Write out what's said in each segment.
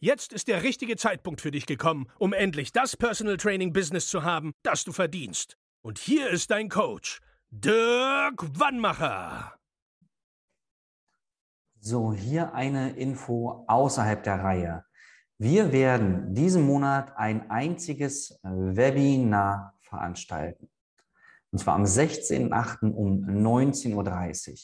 Jetzt ist der richtige Zeitpunkt für dich gekommen, um endlich das Personal Training Business zu haben, das du verdienst. Und hier ist dein Coach, Dirk Wannmacher. So, hier eine Info außerhalb der Reihe. Wir werden diesen Monat ein einziges Webinar veranstalten. Und zwar am 16.08. um 19.30 Uhr.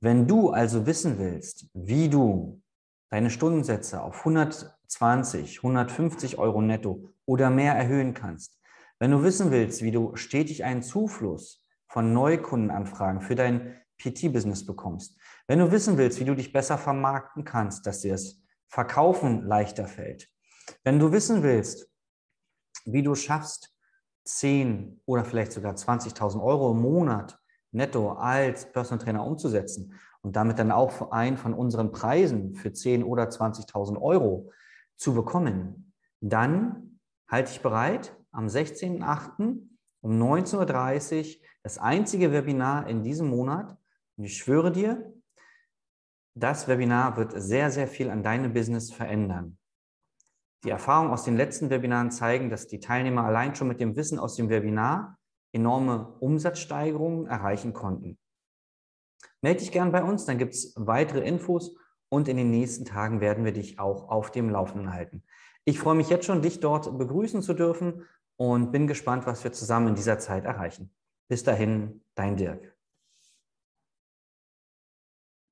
Wenn du also wissen willst, wie du deine Stundensätze auf 120, 150 Euro netto oder mehr erhöhen kannst, wenn du wissen willst, wie du stetig einen Zufluss von Neukundenanfragen für dein PT-Business bekommst, wenn du wissen willst, wie du dich besser vermarkten kannst, dass dir das Verkaufen leichter fällt, wenn du wissen willst, wie du schaffst, 10 oder vielleicht sogar 20.000 Euro im Monat netto als Personal Trainer umzusetzen und damit dann auch einen von unseren Preisen für 10 oder 20.000 Euro zu bekommen, dann halte ich bereit am 16.08. um 19.30 Uhr das einzige Webinar in diesem Monat. Und ich schwöre dir, das Webinar wird sehr, sehr viel an deinem Business verändern. Die Erfahrungen aus den letzten Webinaren zeigen, dass die Teilnehmer allein schon mit dem Wissen aus dem Webinar enorme Umsatzsteigerungen erreichen konnten. Melde dich gern bei uns, dann gibt es weitere Infos und in den nächsten Tagen werden wir dich auch auf dem Laufenden halten. Ich freue mich jetzt schon, dich dort begrüßen zu dürfen und bin gespannt, was wir zusammen in dieser Zeit erreichen. Bis dahin, dein Dirk.